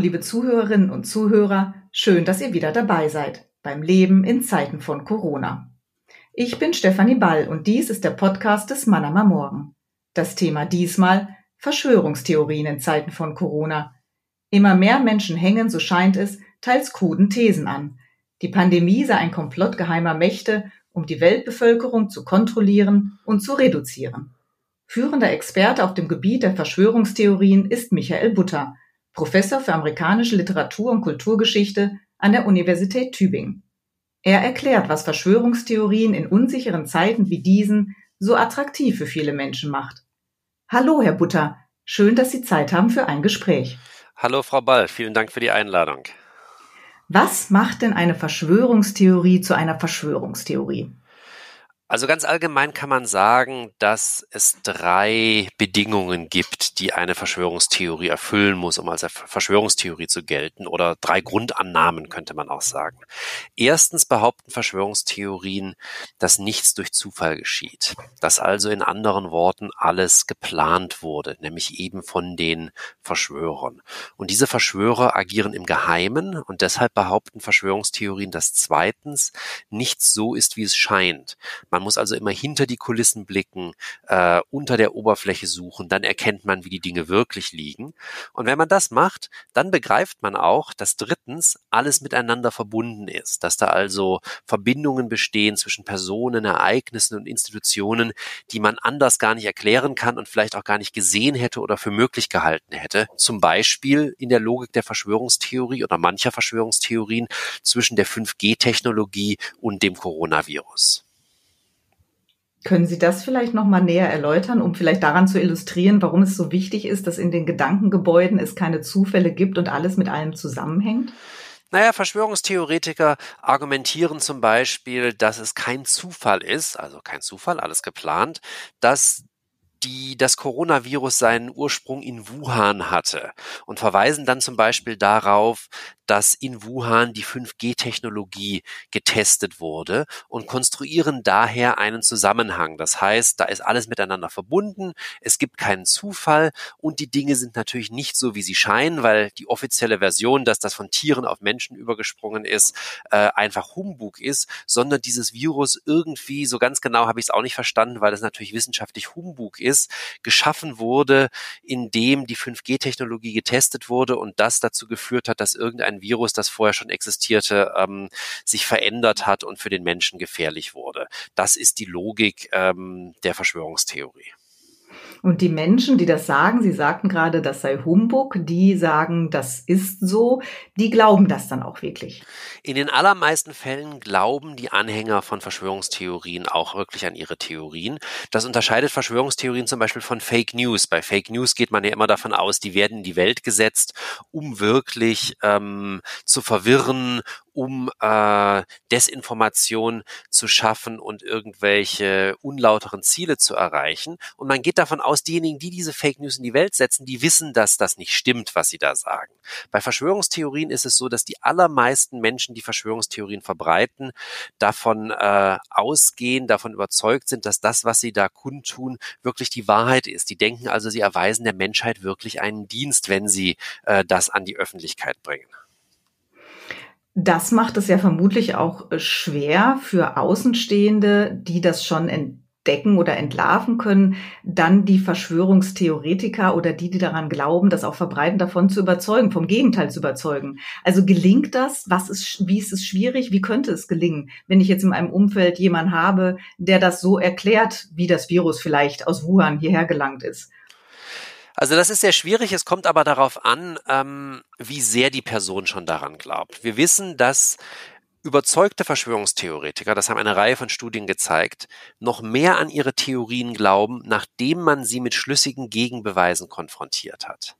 liebe Zuhörerinnen und Zuhörer, schön, dass ihr wieder dabei seid beim Leben in Zeiten von Corona. Ich bin Stefanie Ball und dies ist der Podcast des Manama Morgen. Das Thema diesmal Verschwörungstheorien in Zeiten von Corona. Immer mehr Menschen hängen, so scheint es, teils kruden Thesen an. Die Pandemie sei ein Komplott geheimer Mächte, um die Weltbevölkerung zu kontrollieren und zu reduzieren. Führender Experte auf dem Gebiet der Verschwörungstheorien ist Michael Butter, Professor für amerikanische Literatur und Kulturgeschichte an der Universität Tübingen. Er erklärt, was Verschwörungstheorien in unsicheren Zeiten wie diesen so attraktiv für viele Menschen macht. Hallo, Herr Butter. Schön, dass Sie Zeit haben für ein Gespräch. Hallo, Frau Ball. Vielen Dank für die Einladung. Was macht denn eine Verschwörungstheorie zu einer Verschwörungstheorie? Also ganz allgemein kann man sagen, dass es drei Bedingungen gibt, die eine Verschwörungstheorie erfüllen muss, um als Verschwörungstheorie zu gelten, oder drei Grundannahmen könnte man auch sagen. Erstens behaupten Verschwörungstheorien, dass nichts durch Zufall geschieht, dass also in anderen Worten alles geplant wurde, nämlich eben von den Verschwörern. Und diese Verschwörer agieren im Geheimen und deshalb behaupten Verschwörungstheorien, dass zweitens nichts so ist, wie es scheint. Man man muss also immer hinter die Kulissen blicken, äh, unter der Oberfläche suchen, dann erkennt man, wie die Dinge wirklich liegen. Und wenn man das macht, dann begreift man auch, dass drittens alles miteinander verbunden ist, dass da also Verbindungen bestehen zwischen Personen, Ereignissen und Institutionen, die man anders gar nicht erklären kann und vielleicht auch gar nicht gesehen hätte oder für möglich gehalten hätte. Zum Beispiel in der Logik der Verschwörungstheorie oder mancher Verschwörungstheorien zwischen der 5G-Technologie und dem Coronavirus. Können Sie das vielleicht noch mal näher erläutern, um vielleicht daran zu illustrieren, warum es so wichtig ist, dass in den Gedankengebäuden es keine Zufälle gibt und alles mit allem zusammenhängt? Naja, Verschwörungstheoretiker argumentieren zum Beispiel, dass es kein Zufall ist, also kein Zufall, alles geplant, dass die das Coronavirus seinen Ursprung in Wuhan hatte und verweisen dann zum Beispiel darauf, dass in Wuhan die 5G-Technologie getestet wurde und konstruieren daher einen Zusammenhang. Das heißt, da ist alles miteinander verbunden, es gibt keinen Zufall und die Dinge sind natürlich nicht so, wie sie scheinen, weil die offizielle Version, dass das von Tieren auf Menschen übergesprungen ist, äh, einfach Humbug ist, sondern dieses Virus irgendwie, so ganz genau habe ich es auch nicht verstanden, weil es natürlich wissenschaftlich Humbug ist, geschaffen wurde, indem die 5G-Technologie getestet wurde und das dazu geführt hat, dass irgendein Virus, das vorher schon existierte, ähm, sich verändert hat und für den Menschen gefährlich wurde. Das ist die Logik ähm, der Verschwörungstheorie. Und die Menschen, die das sagen, Sie sagten gerade, das sei Humbug, die sagen, das ist so, die glauben das dann auch wirklich. In den allermeisten Fällen glauben die Anhänger von Verschwörungstheorien auch wirklich an ihre Theorien. Das unterscheidet Verschwörungstheorien zum Beispiel von Fake News. Bei Fake News geht man ja immer davon aus, die werden in die Welt gesetzt, um wirklich ähm, zu verwirren, um äh, Desinformation zu schaffen und irgendwelche unlauteren Ziele zu erreichen. Und man geht davon aus, diejenigen, die diese Fake News in die Welt setzen, die wissen, dass das nicht stimmt, was sie da sagen. Bei Verschwörungstheorien ist es so, dass die allermeisten Menschen, die Verschwörungstheorien verbreiten, davon äh, ausgehen, davon überzeugt sind, dass das, was sie da kundtun, wirklich die Wahrheit ist. Die denken also, sie erweisen der Menschheit wirklich einen Dienst, wenn sie äh, das an die Öffentlichkeit bringen. Das macht es ja vermutlich auch äh, schwer für Außenstehende, die das schon entdecken oder entlarven können, dann die Verschwörungstheoretiker oder die, die daran glauben, das auch verbreiten, davon zu überzeugen, vom Gegenteil zu überzeugen. Also gelingt das? Was ist, wie ist es schwierig? Wie könnte es gelingen, wenn ich jetzt in meinem Umfeld jemanden habe, der das so erklärt, wie das Virus vielleicht aus Wuhan hierher gelangt ist? Also das ist sehr schwierig. Es kommt aber darauf an, ähm, wie sehr die Person schon daran glaubt. Wir wissen, dass überzeugte Verschwörungstheoretiker, das haben eine Reihe von Studien gezeigt, noch mehr an ihre Theorien glauben, nachdem man sie mit schlüssigen Gegenbeweisen konfrontiert hat.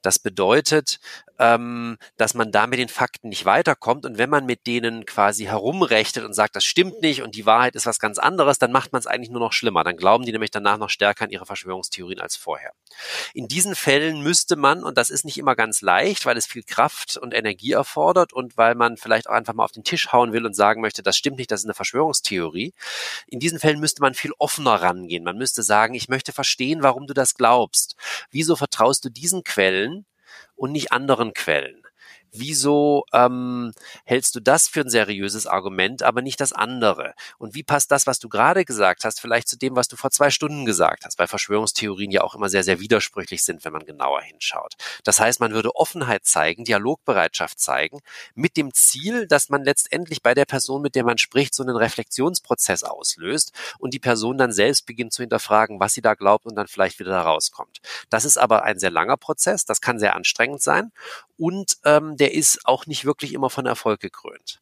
Das bedeutet, ähm, dass man da mit den Fakten nicht weiterkommt. Und wenn man mit denen quasi herumrechnet und sagt, das stimmt nicht und die Wahrheit ist was ganz anderes, dann macht man es eigentlich nur noch schlimmer. Dann glauben die nämlich danach noch stärker an ihre Verschwörungstheorien als vorher. In diesen Fällen müsste man, und das ist nicht immer ganz leicht, weil es viel Kraft und Energie erfordert und weil man vielleicht auch einfach mal auf den Tisch hauen will und sagen möchte, das stimmt nicht, das ist eine Verschwörungstheorie. In diesen Fällen müsste man viel offener rangehen. Man müsste sagen, ich möchte verstehen, warum du das glaubst. Wieso vertraust du diesen Quellen? Und nicht anderen Quellen. Wieso ähm, hältst du das für ein seriöses Argument, aber nicht das andere? Und wie passt das, was du gerade gesagt hast, vielleicht zu dem, was du vor zwei Stunden gesagt hast, weil Verschwörungstheorien ja auch immer sehr, sehr widersprüchlich sind, wenn man genauer hinschaut. Das heißt, man würde Offenheit zeigen, Dialogbereitschaft zeigen, mit dem Ziel, dass man letztendlich bei der Person, mit der man spricht, so einen Reflexionsprozess auslöst und die Person dann selbst beginnt zu hinterfragen, was sie da glaubt und dann vielleicht wieder da rauskommt. Das ist aber ein sehr langer Prozess, das kann sehr anstrengend sein und ähm, der ist auch nicht wirklich immer von Erfolg gekrönt.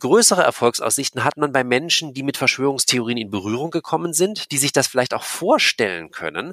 Größere Erfolgsaussichten hat man bei Menschen, die mit Verschwörungstheorien in Berührung gekommen sind, die sich das vielleicht auch vorstellen können,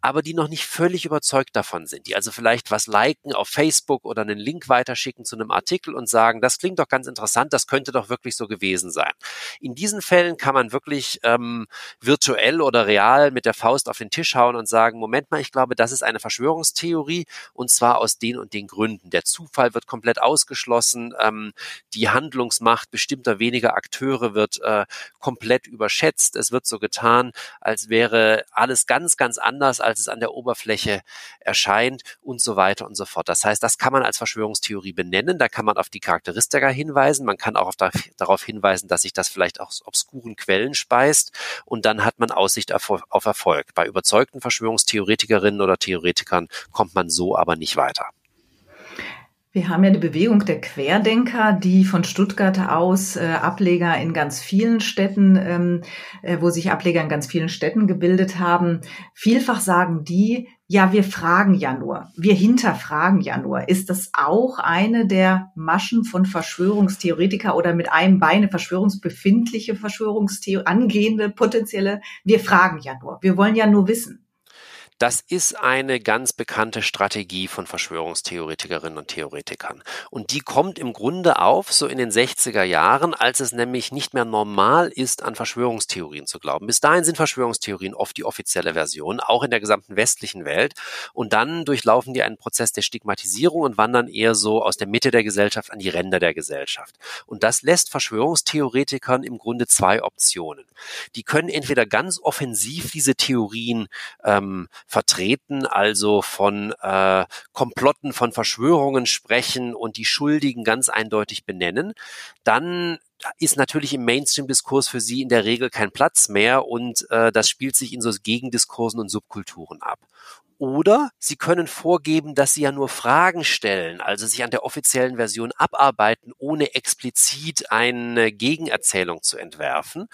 aber die noch nicht völlig überzeugt davon sind, die also vielleicht was liken auf Facebook oder einen Link weiterschicken zu einem Artikel und sagen, das klingt doch ganz interessant, das könnte doch wirklich so gewesen sein. In diesen Fällen kann man wirklich ähm, virtuell oder real mit der Faust auf den Tisch hauen und sagen, Moment mal, ich glaube, das ist eine Verschwörungstheorie und zwar aus den und den Gründen. Der Zufall wird komplett ausgeschlossen, ähm, die Handlungsmacht Macht bestimmter weniger Akteure wird äh, komplett überschätzt. Es wird so getan, als wäre alles ganz, ganz anders, als es an der Oberfläche erscheint und so weiter und so fort. Das heißt, das kann man als Verschwörungstheorie benennen. Da kann man auf die Charakteristika hinweisen. Man kann auch da, darauf hinweisen, dass sich das vielleicht aus obskuren Quellen speist. Und dann hat man Aussicht auf, auf Erfolg. Bei überzeugten Verschwörungstheoretikerinnen oder Theoretikern kommt man so aber nicht weiter. Wir haben ja die Bewegung der Querdenker, die von Stuttgart aus äh, Ableger in ganz vielen Städten, ähm, äh, wo sich Ableger in ganz vielen Städten gebildet haben. Vielfach sagen die, ja, wir fragen ja nur, wir hinterfragen ja nur. Ist das auch eine der Maschen von Verschwörungstheoretiker oder mit einem Beine verschwörungsbefindliche Verschwörungstheorie, angehende potenzielle? Wir fragen ja nur, wir wollen ja nur wissen. Das ist eine ganz bekannte Strategie von Verschwörungstheoretikerinnen und Theoretikern. Und die kommt im Grunde auf, so in den 60er Jahren, als es nämlich nicht mehr normal ist, an Verschwörungstheorien zu glauben. Bis dahin sind Verschwörungstheorien oft die offizielle Version, auch in der gesamten westlichen Welt. Und dann durchlaufen die einen Prozess der Stigmatisierung und wandern eher so aus der Mitte der Gesellschaft an die Ränder der Gesellschaft. Und das lässt Verschwörungstheoretikern im Grunde zwei Optionen. Die können entweder ganz offensiv diese Theorien ähm, vertreten, also von äh, Komplotten, von Verschwörungen sprechen und die Schuldigen ganz eindeutig benennen, dann ist natürlich im Mainstream-Diskurs für sie in der Regel kein Platz mehr und äh, das spielt sich in so Gegendiskursen und Subkulturen ab. Oder Sie können vorgeben, dass Sie ja nur Fragen stellen, also sich an der offiziellen Version abarbeiten, ohne explizit eine Gegenerzählung zu entwerfen.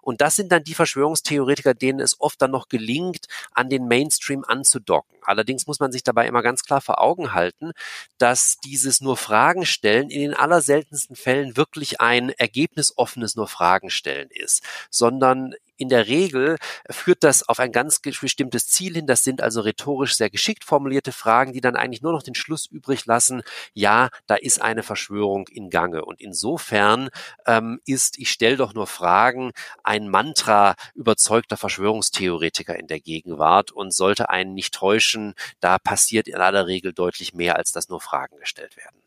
Und das sind dann die Verschwörungstheoretiker, denen es oft dann noch gelingt, an den Mainstream anzudocken. Allerdings muss man sich dabei immer ganz klar vor Augen halten, dass dieses nur Fragen stellen in den allerseltensten Fällen wirklich ein ergebnisoffenes nur Fragen stellen ist, sondern in der Regel führt das auf ein ganz bestimmtes Ziel hin. Das sind also rhetorisch sehr geschickt formulierte Fragen, die dann eigentlich nur noch den Schluss übrig lassen, ja, da ist eine Verschwörung in Gange. Und insofern ähm, ist, ich stelle doch nur Fragen, ein Mantra überzeugter Verschwörungstheoretiker in der Gegenwart und sollte einen nicht täuschen, da passiert in aller Regel deutlich mehr, als dass nur Fragen gestellt werden.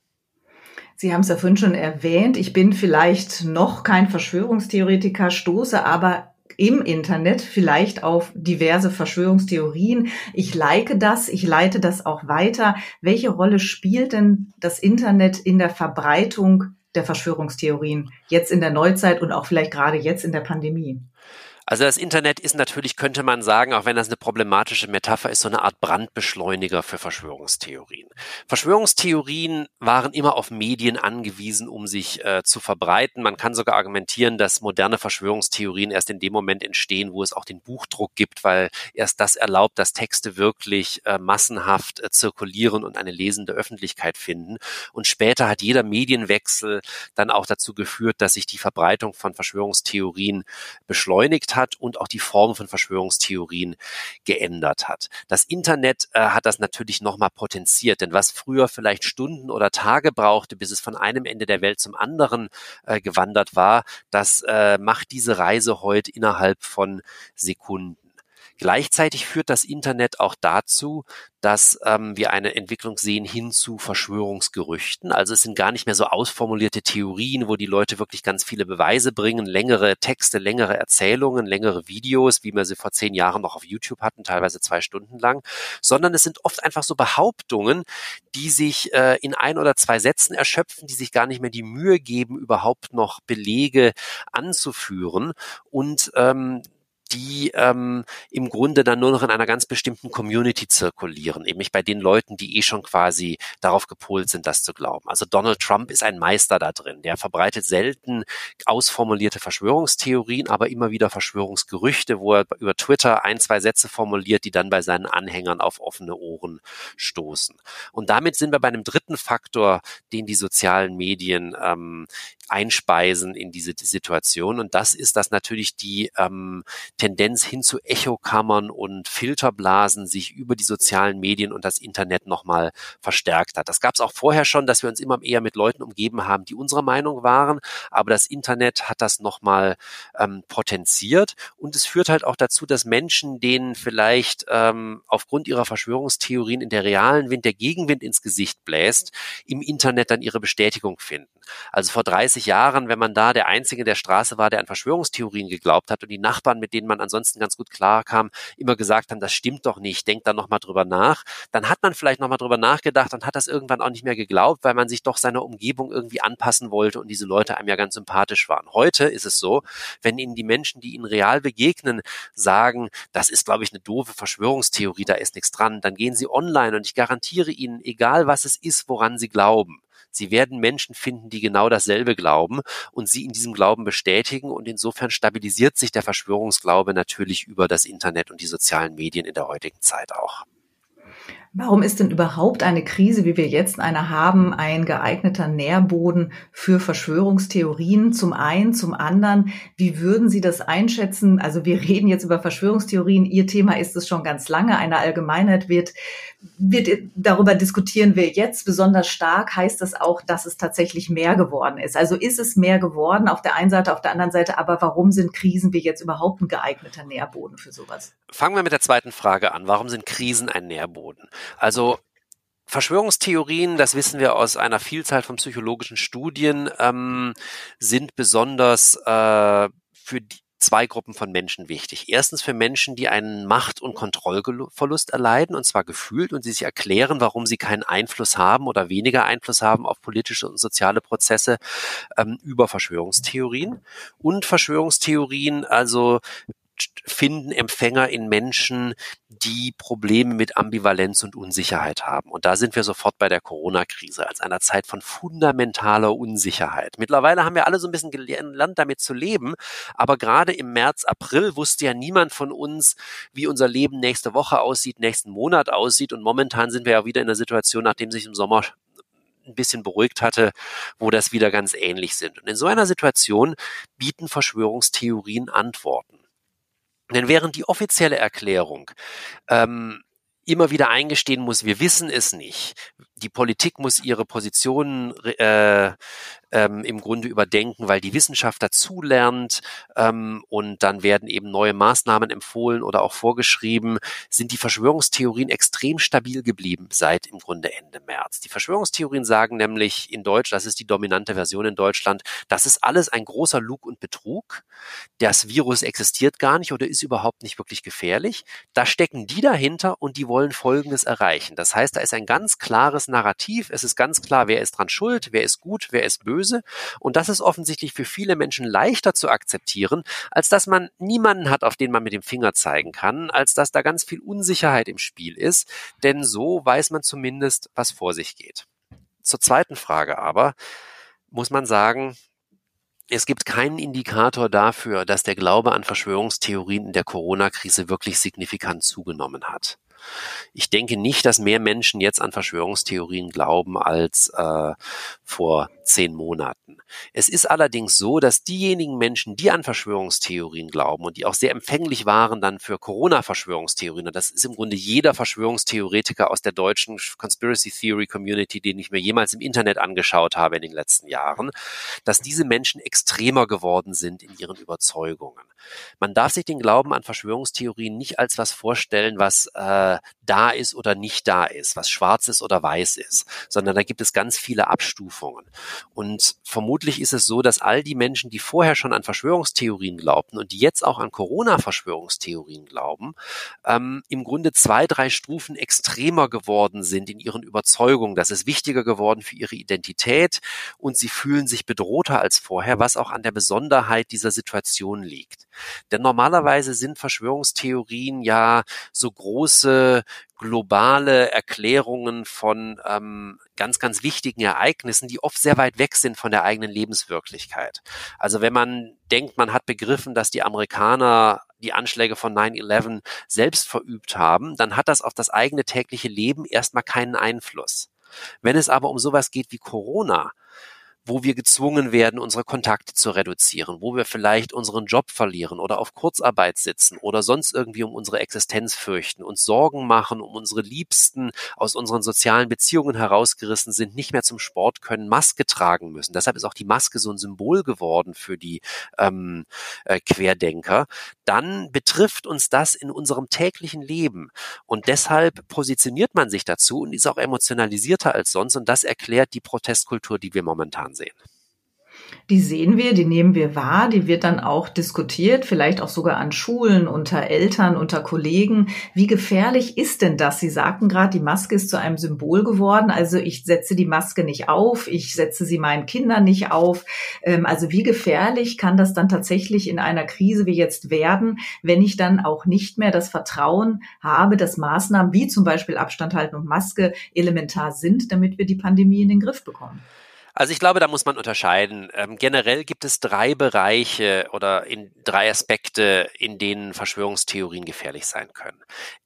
Sie haben es ja vorhin schon erwähnt, ich bin vielleicht noch kein Verschwörungstheoretiker, stoße aber im Internet vielleicht auf diverse Verschwörungstheorien. Ich like das, ich leite das auch weiter. Welche Rolle spielt denn das Internet in der Verbreitung der Verschwörungstheorien jetzt in der Neuzeit und auch vielleicht gerade jetzt in der Pandemie? Also das Internet ist natürlich, könnte man sagen, auch wenn das eine problematische Metapher ist, so eine Art Brandbeschleuniger für Verschwörungstheorien. Verschwörungstheorien waren immer auf Medien angewiesen, um sich äh, zu verbreiten. Man kann sogar argumentieren, dass moderne Verschwörungstheorien erst in dem Moment entstehen, wo es auch den Buchdruck gibt, weil erst das erlaubt, dass Texte wirklich äh, massenhaft äh, zirkulieren und eine lesende Öffentlichkeit finden. Und später hat jeder Medienwechsel dann auch dazu geführt, dass sich die Verbreitung von Verschwörungstheorien beschleunigt hat hat und auch die Form von Verschwörungstheorien geändert hat. Das Internet äh, hat das natürlich nochmal potenziert, denn was früher vielleicht Stunden oder Tage brauchte, bis es von einem Ende der Welt zum anderen äh, gewandert war, das äh, macht diese Reise heute innerhalb von Sekunden. Gleichzeitig führt das Internet auch dazu, dass ähm, wir eine Entwicklung sehen hin zu Verschwörungsgerüchten. Also es sind gar nicht mehr so ausformulierte Theorien, wo die Leute wirklich ganz viele Beweise bringen, längere Texte, längere Erzählungen, längere Videos, wie wir sie vor zehn Jahren noch auf YouTube hatten, teilweise zwei Stunden lang, sondern es sind oft einfach so Behauptungen, die sich äh, in ein oder zwei Sätzen erschöpfen, die sich gar nicht mehr die Mühe geben, überhaupt noch Belege anzuführen und ähm, die ähm, im Grunde dann nur noch in einer ganz bestimmten Community zirkulieren, nämlich bei den Leuten, die eh schon quasi darauf gepolt sind, das zu glauben. Also Donald Trump ist ein Meister da drin. Der verbreitet selten ausformulierte Verschwörungstheorien, aber immer wieder Verschwörungsgerüchte, wo er über Twitter ein, zwei Sätze formuliert, die dann bei seinen Anhängern auf offene Ohren stoßen. Und damit sind wir bei einem dritten Faktor, den die sozialen Medien ähm, einspeisen in diese Situation. Und das ist, dass natürlich die ähm, Tendenz hin zu Echokammern und Filterblasen sich über die sozialen Medien und das Internet nochmal verstärkt hat. Das gab es auch vorher schon, dass wir uns immer eher mit Leuten umgeben haben, die unserer Meinung waren. Aber das Internet hat das nochmal ähm, potenziert. Und es führt halt auch dazu, dass Menschen, denen vielleicht ähm, aufgrund ihrer Verschwörungstheorien in der realen Wind der Gegenwind ins Gesicht bläst, im Internet dann ihre Bestätigung finden. Also vor 30 30 Jahren, wenn man da der Einzige in der Straße war, der an Verschwörungstheorien geglaubt hat und die Nachbarn, mit denen man ansonsten ganz gut klar immer gesagt haben, das stimmt doch nicht, denkt da nochmal drüber nach, dann hat man vielleicht nochmal drüber nachgedacht und hat das irgendwann auch nicht mehr geglaubt, weil man sich doch seiner Umgebung irgendwie anpassen wollte und diese Leute einem ja ganz sympathisch waren. Heute ist es so, wenn ihnen die Menschen, die ihnen real begegnen, sagen, das ist, glaube ich, eine doofe Verschwörungstheorie, da ist nichts dran, dann gehen sie online und ich garantiere ihnen, egal was es ist, woran sie glauben, Sie werden Menschen finden, die genau dasselbe glauben und sie in diesem Glauben bestätigen. Und insofern stabilisiert sich der Verschwörungsglaube natürlich über das Internet und die sozialen Medien in der heutigen Zeit auch. Warum ist denn überhaupt eine Krise, wie wir jetzt eine haben, ein geeigneter Nährboden für Verschwörungstheorien? Zum einen, zum anderen, wie würden Sie das einschätzen? Also wir reden jetzt über Verschwörungstheorien. Ihr Thema ist es schon ganz lange. Eine Allgemeinheit wird, wird darüber diskutieren wir jetzt besonders stark. Heißt das auch, dass es tatsächlich mehr geworden ist? Also ist es mehr geworden auf der einen Seite, auf der anderen Seite, aber warum sind Krisen wie jetzt überhaupt ein geeigneter Nährboden für sowas? Fangen wir mit der zweiten Frage an. Warum sind Krisen ein Nährboden? Also Verschwörungstheorien, das wissen wir aus einer Vielzahl von psychologischen Studien, ähm, sind besonders äh, für die, zwei Gruppen von Menschen wichtig. Erstens für Menschen, die einen Macht- und Kontrollverlust erleiden, und zwar gefühlt, und sie sich erklären, warum sie keinen Einfluss haben oder weniger Einfluss haben auf politische und soziale Prozesse ähm, über Verschwörungstheorien. Und Verschwörungstheorien, also finden Empfänger in Menschen, die Probleme mit Ambivalenz und Unsicherheit haben. Und da sind wir sofort bei der Corona-Krise als einer Zeit von fundamentaler Unsicherheit. Mittlerweile haben wir alle so ein bisschen gelernt, damit zu leben. Aber gerade im März, April wusste ja niemand von uns, wie unser Leben nächste Woche aussieht, nächsten Monat aussieht. Und momentan sind wir ja wieder in der Situation, nachdem sich im Sommer ein bisschen beruhigt hatte, wo das wieder ganz ähnlich sind. Und in so einer Situation bieten Verschwörungstheorien Antworten. Denn während die offizielle Erklärung ähm, immer wieder eingestehen muss, wir wissen es nicht. Die Politik muss ihre Positionen äh, ähm, im Grunde überdenken, weil die Wissenschaft dazulernt ähm, und dann werden eben neue Maßnahmen empfohlen oder auch vorgeschrieben, sind die Verschwörungstheorien extrem stabil geblieben seit im Grunde Ende März. Die Verschwörungstheorien sagen nämlich in Deutsch, das ist die dominante Version in Deutschland, das ist alles ein großer Lug und Betrug. Das Virus existiert gar nicht oder ist überhaupt nicht wirklich gefährlich. Da stecken die dahinter und die wollen Folgendes erreichen. Das heißt, da ist ein ganz klares Narrativ. Es ist ganz klar, wer ist dran schuld, wer ist gut, wer ist böse. Und das ist offensichtlich für viele Menschen leichter zu akzeptieren, als dass man niemanden hat, auf den man mit dem Finger zeigen kann, als dass da ganz viel Unsicherheit im Spiel ist. Denn so weiß man zumindest, was vor sich geht. Zur zweiten Frage aber muss man sagen, es gibt keinen Indikator dafür, dass der Glaube an Verschwörungstheorien in der Corona-Krise wirklich signifikant zugenommen hat. Ich denke nicht, dass mehr Menschen jetzt an Verschwörungstheorien glauben als äh, vor 14 Monaten. Es ist allerdings so, dass diejenigen Menschen, die an Verschwörungstheorien glauben und die auch sehr empfänglich waren dann für Corona-Verschwörungstheorien, und das ist im Grunde jeder Verschwörungstheoretiker aus der deutschen Conspiracy Theory Community, den ich mir jemals im Internet angeschaut habe in den letzten Jahren, dass diese Menschen extremer geworden sind in ihren Überzeugungen. Man darf sich den Glauben an Verschwörungstheorien nicht als was vorstellen, was äh, da ist oder nicht da ist, was schwarz ist oder weiß ist, sondern da gibt es ganz viele Abstufungen. Und vermutlich ist es so, dass all die Menschen, die vorher schon an Verschwörungstheorien glaubten und die jetzt auch an Corona-Verschwörungstheorien glauben, ähm, im Grunde zwei, drei Stufen extremer geworden sind in ihren Überzeugungen. Das ist wichtiger geworden für ihre Identität und sie fühlen sich bedrohter als vorher, was auch an der Besonderheit dieser Situation liegt. Denn normalerweise sind Verschwörungstheorien ja so große globale Erklärungen von ähm, ganz, ganz wichtigen Ereignissen, die oft sehr weit weg sind von der eigenen Lebenswirklichkeit. Also wenn man denkt, man hat begriffen, dass die Amerikaner die Anschläge von 9-11 selbst verübt haben, dann hat das auf das eigene tägliche Leben erstmal keinen Einfluss. Wenn es aber um sowas geht wie Corona, wo wir gezwungen werden, unsere Kontakte zu reduzieren, wo wir vielleicht unseren Job verlieren oder auf Kurzarbeit sitzen oder sonst irgendwie um unsere Existenz fürchten, uns Sorgen machen, um unsere Liebsten aus unseren sozialen Beziehungen herausgerissen sind, nicht mehr zum Sport können, Maske tragen müssen. Deshalb ist auch die Maske so ein Symbol geworden für die ähm, äh, Querdenker. Dann betrifft uns das in unserem täglichen Leben. Und deshalb positioniert man sich dazu und ist auch emotionalisierter als sonst. Und das erklärt die Protestkultur, die wir momentan ansehen. Die sehen wir, die nehmen wir wahr, die wird dann auch diskutiert, vielleicht auch sogar an Schulen, unter Eltern, unter Kollegen. Wie gefährlich ist denn das? Sie sagten gerade, die Maske ist zu einem Symbol geworden. Also ich setze die Maske nicht auf, ich setze sie meinen Kindern nicht auf. Ähm, also wie gefährlich kann das dann tatsächlich in einer Krise wie jetzt werden, wenn ich dann auch nicht mehr das Vertrauen habe, dass Maßnahmen wie zum Beispiel Abstand halten und Maske elementar sind, damit wir die Pandemie in den Griff bekommen? Also ich glaube, da muss man unterscheiden. Ähm, generell gibt es drei Bereiche oder in drei Aspekte, in denen Verschwörungstheorien gefährlich sein können.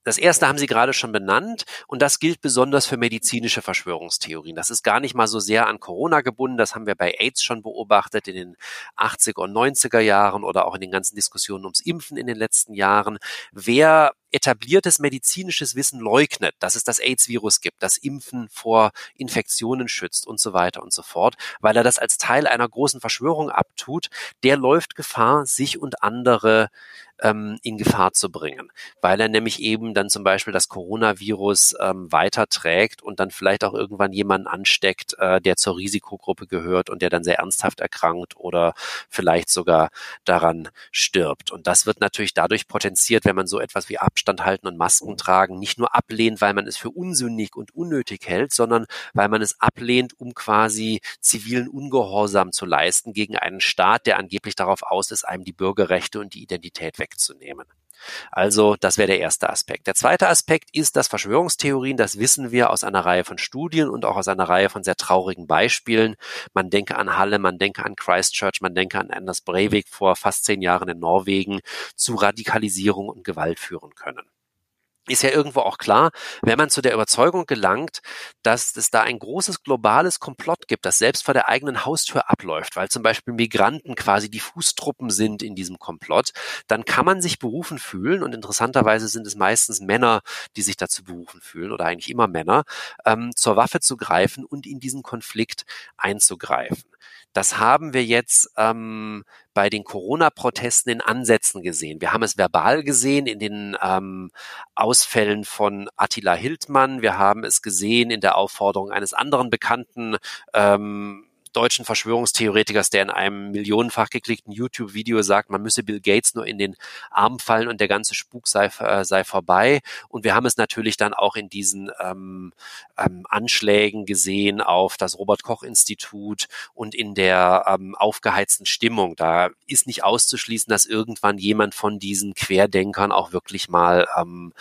Das erste haben Sie gerade schon benannt und das gilt besonders für medizinische Verschwörungstheorien. Das ist gar nicht mal so sehr an Corona gebunden. Das haben wir bei AIDS schon beobachtet in den 80er und 90er Jahren oder auch in den ganzen Diskussionen ums Impfen in den letzten Jahren. Wer etabliertes medizinisches Wissen leugnet, dass es das AIDS-Virus gibt, das Impfen vor Infektionen schützt und so weiter und so fort, weil er das als Teil einer großen Verschwörung abtut, der läuft Gefahr, sich und andere ähm, in Gefahr zu bringen, weil er nämlich eben dann zum Beispiel das Coronavirus ähm, weiterträgt und dann vielleicht auch irgendwann jemanden ansteckt, äh, der zur Risikogruppe gehört und der dann sehr ernsthaft erkrankt oder vielleicht sogar daran stirbt. Und das wird natürlich dadurch potenziert, wenn man so etwas wie Abstand halten und Masken tragen nicht nur ablehnt, weil man es für unsinnig und unnötig hält, sondern weil man es ablehnt, um quasi zivilen Ungehorsam zu leisten gegen einen Staat, der angeblich darauf aus ist, einem die Bürgerrechte und die Identität wegzunehmen. Also das wäre der erste Aspekt. Der zweite Aspekt ist, dass Verschwörungstheorien, das wissen wir aus einer Reihe von Studien und auch aus einer Reihe von sehr traurigen Beispielen. Man denke an Halle, man denke an Christchurch, man denke an Anders Breivik vor fast zehn Jahren in Norwegen, zu Radikalisierung und Gewalt führen können ist ja irgendwo auch klar, wenn man zu der Überzeugung gelangt, dass es da ein großes globales Komplott gibt, das selbst vor der eigenen Haustür abläuft, weil zum Beispiel Migranten quasi die Fußtruppen sind in diesem Komplott, dann kann man sich berufen fühlen und interessanterweise sind es meistens Männer, die sich dazu berufen fühlen oder eigentlich immer Männer, ähm, zur Waffe zu greifen und in diesen Konflikt einzugreifen. Das haben wir jetzt ähm, bei den Corona-Protesten in Ansätzen gesehen. Wir haben es verbal gesehen in den ähm, Ausfällen von Attila Hildmann. Wir haben es gesehen in der Aufforderung eines anderen bekannten ähm, deutschen Verschwörungstheoretikers, der in einem millionenfach geklickten YouTube-Video sagt, man müsse Bill Gates nur in den Arm fallen und der ganze Spuk sei, äh, sei vorbei. Und wir haben es natürlich dann auch in diesen ähm, ähm, Anschlägen gesehen auf das Robert-Koch-Institut und in der ähm, aufgeheizten Stimmung. Da ist nicht auszuschließen, dass irgendwann jemand von diesen Querdenkern auch wirklich mal ähm,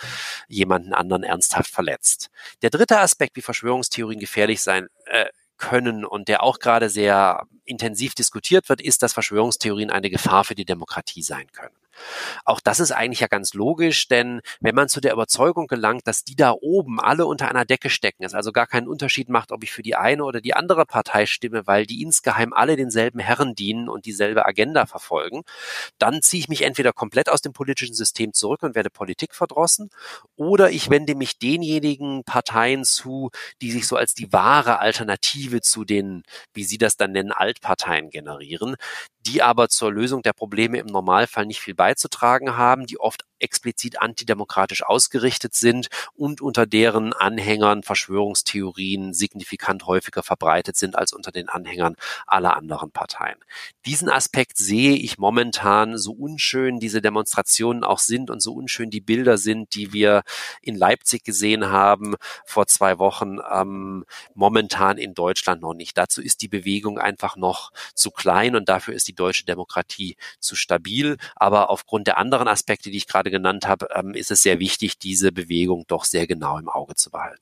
jemanden anderen ernsthaft verletzt. Der dritte Aspekt, wie Verschwörungstheorien gefährlich sein äh, können und der auch gerade sehr intensiv diskutiert wird, ist, dass Verschwörungstheorien eine Gefahr für die Demokratie sein können. Auch das ist eigentlich ja ganz logisch, denn wenn man zu der Überzeugung gelangt, dass die da oben alle unter einer Decke stecken, es also gar keinen Unterschied macht, ob ich für die eine oder die andere Partei stimme, weil die insgeheim alle denselben Herren dienen und dieselbe Agenda verfolgen, dann ziehe ich mich entweder komplett aus dem politischen System zurück und werde Politik verdrossen, oder ich wende mich denjenigen Parteien zu, die sich so als die wahre Alternative zu den, wie Sie das dann nennen, Altparteien generieren, die aber zur Lösung der Probleme im Normalfall nicht viel beizutragen haben, die oft explizit antidemokratisch ausgerichtet sind und unter deren Anhängern Verschwörungstheorien signifikant häufiger verbreitet sind als unter den Anhängern aller anderen Parteien. Diesen Aspekt sehe ich momentan, so unschön diese Demonstrationen auch sind und so unschön die Bilder sind, die wir in Leipzig gesehen haben vor zwei Wochen, ähm, momentan in Deutschland noch nicht. Dazu ist die Bewegung einfach noch zu klein und dafür ist die deutsche Demokratie zu stabil. Aber aufgrund der anderen Aspekte, die ich gerade genannt habe, ähm, ist es sehr wichtig, diese Bewegung doch sehr genau im Auge zu behalten.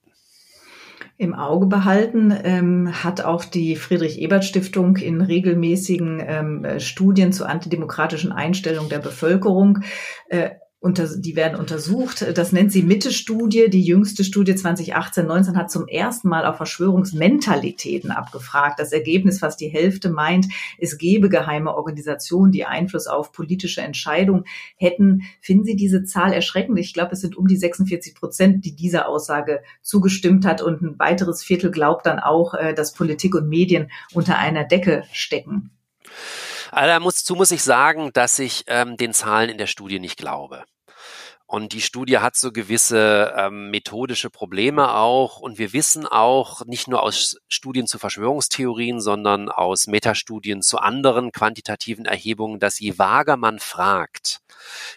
Im Auge behalten ähm, hat auch die Friedrich-Ebert-Stiftung in regelmäßigen ähm, äh, Studien zur antidemokratischen Einstellung der Bevölkerung äh, unter, die werden untersucht. Das nennt sie Mitte-Studie. Die jüngste Studie 2018-19 hat zum ersten Mal auf Verschwörungsmentalitäten abgefragt. Das Ergebnis, fast die Hälfte meint, es gebe geheime Organisationen, die Einfluss auf politische Entscheidungen hätten. Finden Sie diese Zahl erschreckend? Ich glaube, es sind um die 46 Prozent, die dieser Aussage zugestimmt hat. Und ein weiteres Viertel glaubt dann auch, äh, dass Politik und Medien unter einer Decke stecken. Also dazu muss ich sagen, dass ich ähm, den Zahlen in der Studie nicht glaube. Und die Studie hat so gewisse ähm, methodische Probleme auch. Und wir wissen auch nicht nur aus Studien zu Verschwörungstheorien, sondern aus Metastudien zu anderen quantitativen Erhebungen, dass je vager man fragt,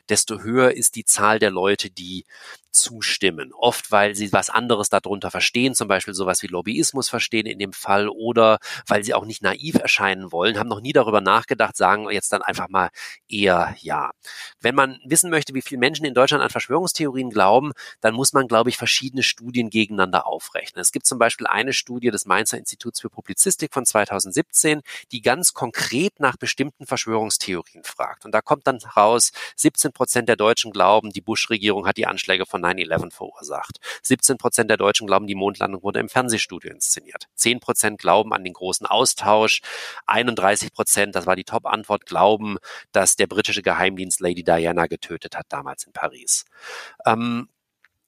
desto höher ist die Zahl der Leute, die zustimmen. Oft, weil sie was anderes darunter verstehen, zum Beispiel sowas wie Lobbyismus verstehen in dem Fall oder weil sie auch nicht naiv erscheinen wollen, haben noch nie darüber nachgedacht, sagen jetzt dann einfach mal eher ja. Wenn man wissen möchte, wie viele Menschen in Deutschland an Verschwörungstheorien glauben, dann muss man, glaube ich, verschiedene Studien gegeneinander aufrechnen. Es gibt zum Beispiel eine Studie des Mainzer Instituts für Publizistik von 2017, die ganz konkret nach bestimmten Verschwörungstheorien fragt. Und da kommt dann raus, 17 Prozent der Deutschen glauben, die Bush-Regierung hat die Anschläge von 9-11 verursacht. 17 Prozent der Deutschen glauben, die Mondlandung wurde im Fernsehstudio inszeniert. 10 Prozent glauben an den großen Austausch. 31 Prozent, das war die Top-Antwort, glauben, dass der britische Geheimdienst Lady Diana getötet hat damals in Paris. Ähm,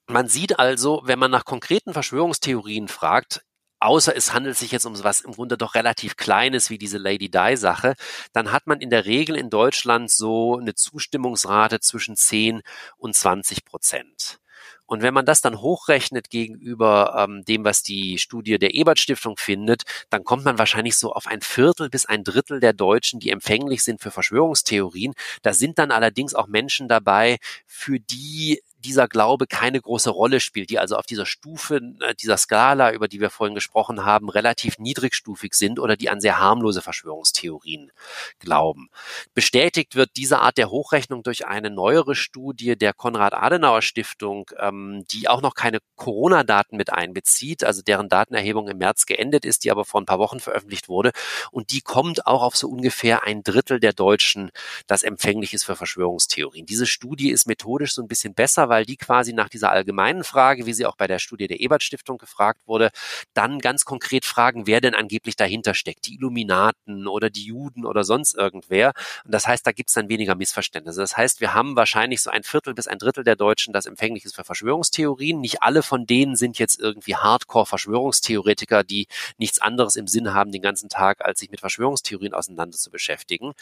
man sieht also, wenn man nach konkreten Verschwörungstheorien fragt, außer es handelt sich jetzt um was im Grunde doch relativ Kleines wie diese Lady Di-Sache, dann hat man in der Regel in Deutschland so eine Zustimmungsrate zwischen 10 und 20 Prozent. Und wenn man das dann hochrechnet gegenüber ähm, dem, was die Studie der Ebert Stiftung findet, dann kommt man wahrscheinlich so auf ein Viertel bis ein Drittel der Deutschen, die empfänglich sind für Verschwörungstheorien. Da sind dann allerdings auch Menschen dabei, für die dieser Glaube keine große Rolle spielt, die also auf dieser Stufe, äh, dieser Skala, über die wir vorhin gesprochen haben, relativ niedrigstufig sind oder die an sehr harmlose Verschwörungstheorien glauben. Bestätigt wird diese Art der Hochrechnung durch eine neuere Studie der Konrad-Adenauer-Stiftung, ähm, die auch noch keine Corona-Daten mit einbezieht, also deren Datenerhebung im März geendet ist, die aber vor ein paar Wochen veröffentlicht wurde. Und die kommt auch auf so ungefähr ein Drittel der Deutschen, das empfänglich ist für Verschwörungstheorien. Diese Studie ist methodisch so ein bisschen besser, weil die quasi nach dieser allgemeinen Frage, wie sie auch bei der Studie der Ebert Stiftung gefragt wurde, dann ganz konkret fragen, wer denn angeblich dahinter steckt. Die Illuminaten oder die Juden oder sonst irgendwer. Und das heißt, da gibt es dann weniger Missverständnisse. Das heißt, wir haben wahrscheinlich so ein Viertel bis ein Drittel der Deutschen, das empfänglich ist für Verschwörungstheorien. Nicht alle von denen sind jetzt irgendwie Hardcore-Verschwörungstheoretiker, die nichts anderes im Sinn haben den ganzen Tag, als sich mit Verschwörungstheorien auseinander zu beschäftigen.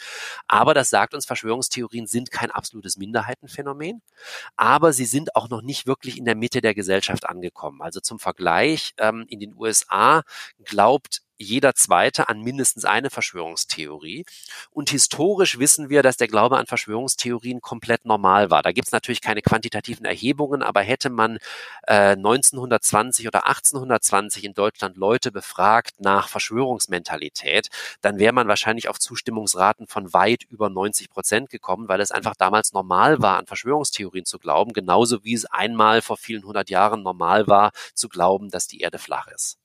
Aber das sagt uns, Verschwörungstheorien sind kein absolutes Minderheitenphänomen. Aber sie sind auch noch nicht wirklich in der Mitte der Gesellschaft angekommen. Also zum Vergleich, ähm, in den USA glaubt jeder Zweite an mindestens eine Verschwörungstheorie. Und historisch wissen wir, dass der Glaube an Verschwörungstheorien komplett normal war. Da gibt es natürlich keine quantitativen Erhebungen, aber hätte man äh, 1920 oder 1820 in Deutschland Leute befragt nach Verschwörungsmentalität, dann wäre man wahrscheinlich auf Zustimmungsraten von weit über 90 Prozent gekommen, weil es einfach damals normal war, an Verschwörungstheorien zu glauben, genauso wie es einmal vor vielen hundert Jahren normal war, zu glauben, dass die Erde flach ist.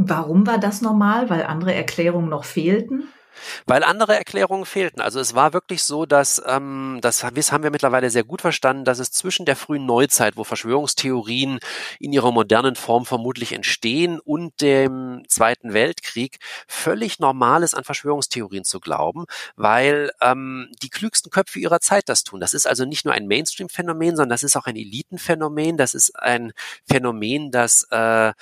Warum war das normal? Weil andere Erklärungen noch fehlten? Weil andere Erklärungen fehlten. Also es war wirklich so, dass, ähm, das haben wir mittlerweile sehr gut verstanden, dass es zwischen der frühen Neuzeit, wo Verschwörungstheorien in ihrer modernen Form vermutlich entstehen, und dem Zweiten Weltkrieg völlig normal ist, an Verschwörungstheorien zu glauben, weil ähm, die klügsten Köpfe ihrer Zeit das tun. Das ist also nicht nur ein Mainstream-Phänomen, sondern das ist auch ein Elitenphänomen. Das ist ein Phänomen, das äh,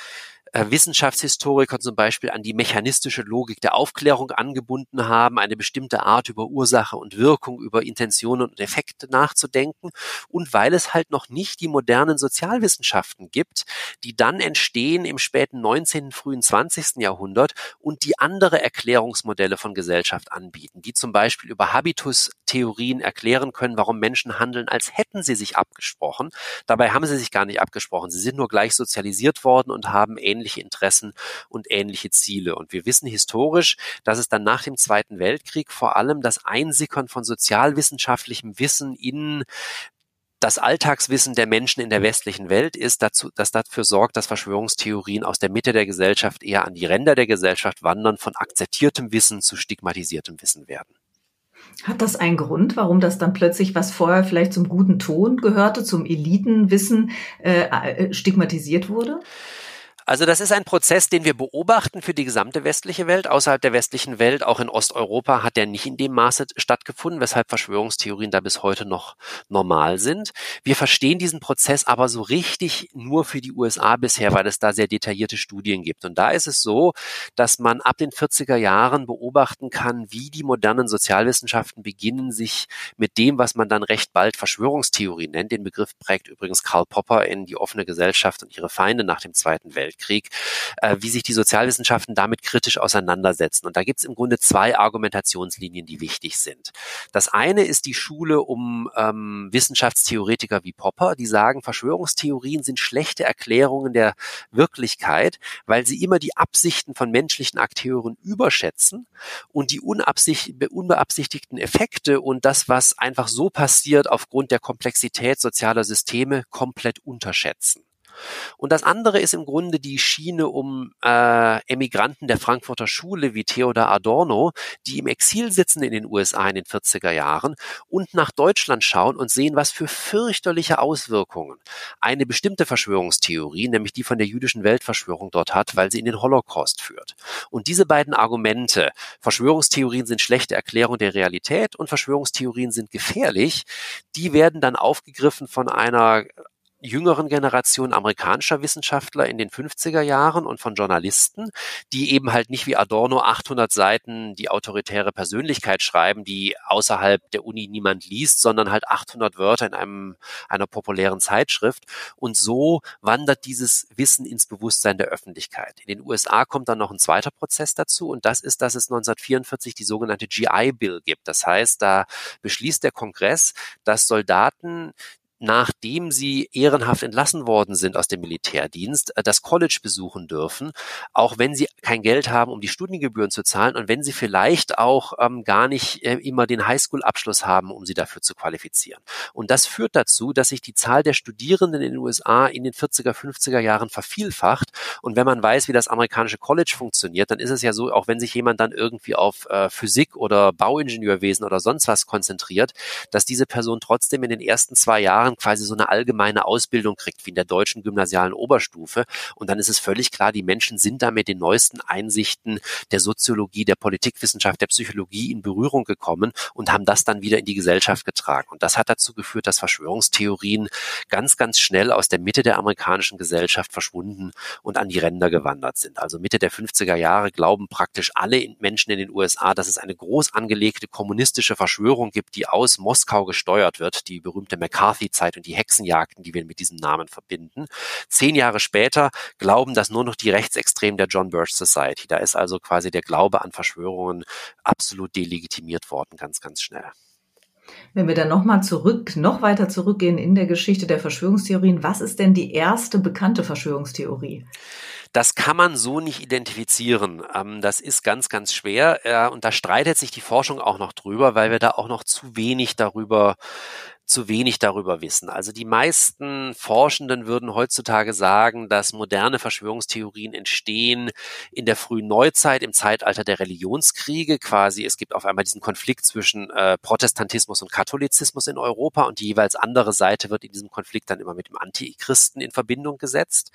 Wissenschaftshistoriker zum Beispiel an die mechanistische Logik der Aufklärung angebunden haben, eine bestimmte Art über Ursache und Wirkung, über Intentionen und Effekte nachzudenken und weil es halt noch nicht die modernen Sozialwissenschaften gibt, die dann entstehen im späten 19., frühen 20. Jahrhundert und die andere Erklärungsmodelle von Gesellschaft anbieten, die zum Beispiel über Habitus-Theorien erklären können, warum Menschen handeln, als hätten sie sich abgesprochen. Dabei haben sie sich gar nicht abgesprochen. Sie sind nur gleich sozialisiert worden und haben ähnliche ähnliche Interessen und ähnliche Ziele. Und wir wissen historisch, dass es dann nach dem Zweiten Weltkrieg vor allem das Einsickern von sozialwissenschaftlichem Wissen in das Alltagswissen der Menschen in der westlichen Welt ist, dazu, das dafür sorgt, dass Verschwörungstheorien aus der Mitte der Gesellschaft eher an die Ränder der Gesellschaft wandern, von akzeptiertem Wissen zu stigmatisiertem Wissen werden. Hat das einen Grund, warum das dann plötzlich, was vorher vielleicht zum guten Ton gehörte, zum Elitenwissen, äh, äh stigmatisiert wurde? Also das ist ein Prozess, den wir beobachten für die gesamte westliche Welt. Außerhalb der westlichen Welt, auch in Osteuropa, hat der nicht in dem Maße stattgefunden, weshalb Verschwörungstheorien da bis heute noch normal sind. Wir verstehen diesen Prozess aber so richtig nur für die USA bisher, weil es da sehr detaillierte Studien gibt. Und da ist es so, dass man ab den 40er Jahren beobachten kann, wie die modernen Sozialwissenschaften beginnen, sich mit dem, was man dann recht bald Verschwörungstheorie nennt, den Begriff prägt übrigens Karl Popper in die offene Gesellschaft und ihre Feinde nach dem Zweiten Weltkrieg Weltkrieg, äh, wie sich die Sozialwissenschaften damit kritisch auseinandersetzen. Und da gibt es im Grunde zwei Argumentationslinien, die wichtig sind. Das eine ist die Schule um ähm, Wissenschaftstheoretiker wie Popper, die sagen, Verschwörungstheorien sind schlechte Erklärungen der Wirklichkeit, weil sie immer die Absichten von menschlichen Akteuren überschätzen und die unbeabsichtigten Effekte und das, was einfach so passiert aufgrund der Komplexität sozialer Systeme, komplett unterschätzen. Und das andere ist im Grunde die Schiene um äh, Emigranten der Frankfurter Schule wie Theodor Adorno, die im Exil sitzen in den USA in den 40er Jahren und nach Deutschland schauen und sehen, was für fürchterliche Auswirkungen eine bestimmte Verschwörungstheorie, nämlich die von der jüdischen Weltverschwörung dort hat, weil sie in den Holocaust führt. Und diese beiden Argumente, Verschwörungstheorien sind schlechte Erklärung der Realität und Verschwörungstheorien sind gefährlich, die werden dann aufgegriffen von einer jüngeren Generation amerikanischer Wissenschaftler in den 50er Jahren und von Journalisten, die eben halt nicht wie Adorno 800 Seiten die autoritäre Persönlichkeit schreiben, die außerhalb der Uni niemand liest, sondern halt 800 Wörter in einem, einer populären Zeitschrift. Und so wandert dieses Wissen ins Bewusstsein der Öffentlichkeit. In den USA kommt dann noch ein zweiter Prozess dazu und das ist, dass es 1944 die sogenannte GI Bill gibt. Das heißt, da beschließt der Kongress, dass Soldaten nachdem sie ehrenhaft entlassen worden sind aus dem Militärdienst, äh, das College besuchen dürfen, auch wenn sie kein Geld haben, um die Studiengebühren zu zahlen und wenn sie vielleicht auch ähm, gar nicht äh, immer den Highschool-Abschluss haben, um sie dafür zu qualifizieren. Und das führt dazu, dass sich die Zahl der Studierenden in den USA in den 40er, 50er Jahren vervielfacht. Und wenn man weiß, wie das amerikanische College funktioniert, dann ist es ja so, auch wenn sich jemand dann irgendwie auf äh, Physik oder Bauingenieurwesen oder sonst was konzentriert, dass diese Person trotzdem in den ersten zwei Jahren Jahren quasi so eine allgemeine Ausbildung kriegt, wie in der deutschen gymnasialen Oberstufe. Und dann ist es völlig klar, die Menschen sind da mit den neuesten Einsichten der Soziologie, der Politikwissenschaft, der Psychologie in Berührung gekommen und haben das dann wieder in die Gesellschaft getragen. Und das hat dazu geführt, dass Verschwörungstheorien ganz, ganz schnell aus der Mitte der amerikanischen Gesellschaft verschwunden und an die Ränder gewandert sind. Also Mitte der 50er Jahre glauben praktisch alle Menschen in den USA, dass es eine groß angelegte kommunistische Verschwörung gibt, die aus Moskau gesteuert wird, die berühmte McCarthy Zeit und die Hexenjagden, die wir mit diesem Namen verbinden. Zehn Jahre später glauben das nur noch die Rechtsextremen der John Birch Society. Da ist also quasi der Glaube an Verschwörungen absolut delegitimiert worden, ganz, ganz schnell. Wenn wir dann nochmal zurück, noch weiter zurückgehen in der Geschichte der Verschwörungstheorien, was ist denn die erste bekannte Verschwörungstheorie? Das kann man so nicht identifizieren. Ähm, das ist ganz, ganz schwer. Äh, und da streitet sich die Forschung auch noch drüber, weil wir da auch noch zu wenig darüber zu wenig darüber wissen. Also die meisten Forschenden würden heutzutage sagen, dass moderne Verschwörungstheorien entstehen in der frühen Neuzeit, im Zeitalter der Religionskriege. Quasi, es gibt auf einmal diesen Konflikt zwischen äh, Protestantismus und Katholizismus in Europa und die jeweils andere Seite wird in diesem Konflikt dann immer mit dem Antichristen in Verbindung gesetzt.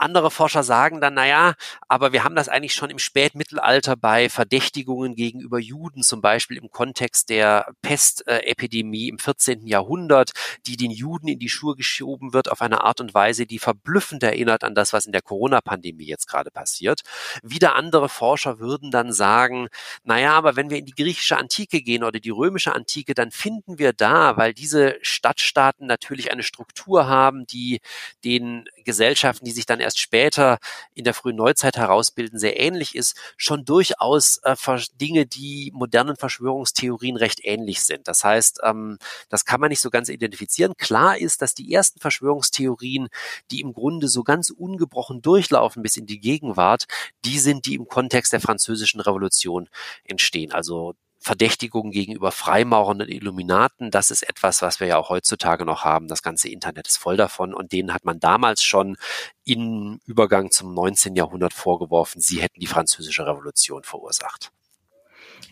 Andere Forscher sagen dann, naja, aber wir haben das eigentlich schon im Spätmittelalter bei Verdächtigungen gegenüber Juden, zum Beispiel im Kontext der Pestepidemie im 14. Jahrhundert, die den Juden in die Schuhe geschoben wird auf eine Art und Weise, die verblüffend erinnert an das, was in der Corona-Pandemie jetzt gerade passiert. Wieder andere Forscher würden dann sagen, naja, aber wenn wir in die griechische Antike gehen oder die römische Antike, dann finden wir da, weil diese Stadtstaaten natürlich eine Struktur haben, die den Gesellschaften, die sich dann erst später in der frühen Neuzeit herausbilden, sehr ähnlich ist, schon durchaus äh, Dinge, die modernen Verschwörungstheorien recht ähnlich sind. Das heißt, ähm, das kann man nicht so ganz identifizieren. Klar ist, dass die ersten Verschwörungstheorien, die im Grunde so ganz ungebrochen durchlaufen bis in die Gegenwart, die sind, die im Kontext der französischen Revolution entstehen. Also Verdächtigungen gegenüber Freimaurern und Illuminaten, das ist etwas, was wir ja auch heutzutage noch haben. Das ganze Internet ist voll davon und denen hat man damals schon im Übergang zum 19. Jahrhundert vorgeworfen, sie hätten die französische Revolution verursacht.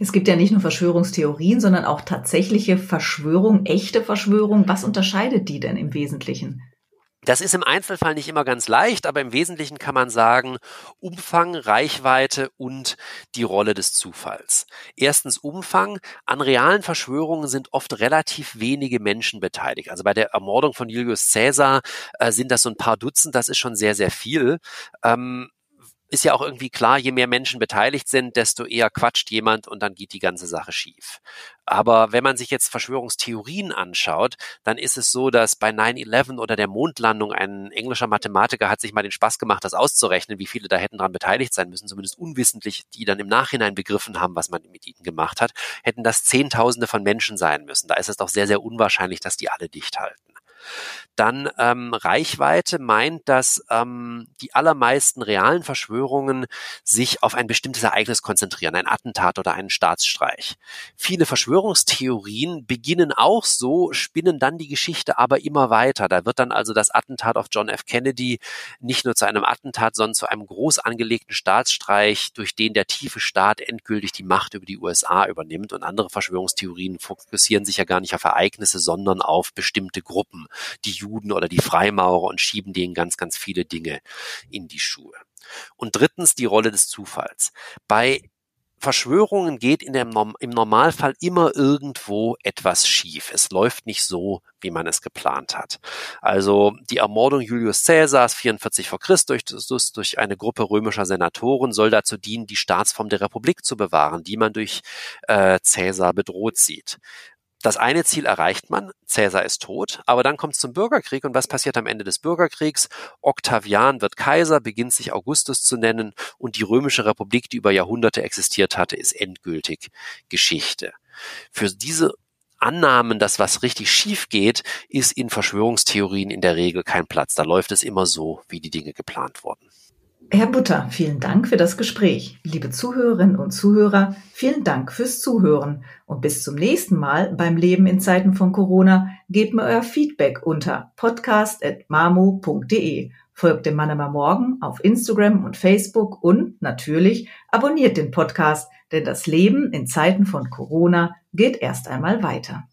Es gibt ja nicht nur Verschwörungstheorien, sondern auch tatsächliche Verschwörung, echte Verschwörung. Was unterscheidet die denn im Wesentlichen? Das ist im Einzelfall nicht immer ganz leicht, aber im Wesentlichen kann man sagen, Umfang, Reichweite und die Rolle des Zufalls. Erstens Umfang. An realen Verschwörungen sind oft relativ wenige Menschen beteiligt. Also bei der Ermordung von Julius Caesar äh, sind das so ein paar Dutzend, das ist schon sehr, sehr viel. Ähm, ist ja auch irgendwie klar, je mehr Menschen beteiligt sind, desto eher quatscht jemand und dann geht die ganze Sache schief. Aber wenn man sich jetzt Verschwörungstheorien anschaut, dann ist es so, dass bei 9-11 oder der Mondlandung ein englischer Mathematiker hat sich mal den Spaß gemacht, das auszurechnen, wie viele da hätten dran beteiligt sein müssen, zumindest unwissentlich, die dann im Nachhinein begriffen haben, was man mit ihnen gemacht hat, hätten das Zehntausende von Menschen sein müssen. Da ist es doch sehr, sehr unwahrscheinlich, dass die alle dicht halten. Dann ähm, Reichweite meint, dass ähm, die allermeisten realen Verschwörungen sich auf ein bestimmtes Ereignis konzentrieren, ein Attentat oder einen Staatsstreich. Viele Verschwörungstheorien beginnen auch so, spinnen dann die Geschichte aber immer weiter. Da wird dann also das Attentat auf John F. Kennedy nicht nur zu einem Attentat, sondern zu einem groß angelegten Staatsstreich, durch den der tiefe Staat endgültig die Macht über die USA übernimmt. Und andere Verschwörungstheorien fokussieren sich ja gar nicht auf Ereignisse, sondern auf bestimmte Gruppen die Juden oder die Freimaurer und schieben denen ganz, ganz viele Dinge in die Schuhe. Und drittens die Rolle des Zufalls. Bei Verschwörungen geht in dem, im Normalfall immer irgendwo etwas schief. Es läuft nicht so, wie man es geplant hat. Also die Ermordung Julius Caesars 44 vor Christus durch eine Gruppe römischer Senatoren soll dazu dienen, die Staatsform der Republik zu bewahren, die man durch äh, Caesar bedroht sieht. Das eine Ziel erreicht man, Cäsar ist tot, aber dann kommt es zum Bürgerkrieg und was passiert am Ende des Bürgerkriegs? Octavian wird Kaiser, beginnt sich Augustus zu nennen und die römische Republik, die über Jahrhunderte existiert hatte, ist endgültig Geschichte. Für diese Annahmen, dass was richtig schief geht, ist in Verschwörungstheorien in der Regel kein Platz. Da läuft es immer so, wie die Dinge geplant wurden. Herr Butter, vielen Dank für das Gespräch. Liebe Zuhörerinnen und Zuhörer, vielen Dank fürs Zuhören und bis zum nächsten Mal beim Leben in Zeiten von Corona. Gebt mir euer Feedback unter podcast.mamo.de. Folgt dem Mannheimer Morgen auf Instagram und Facebook und natürlich abonniert den Podcast, denn das Leben in Zeiten von Corona geht erst einmal weiter.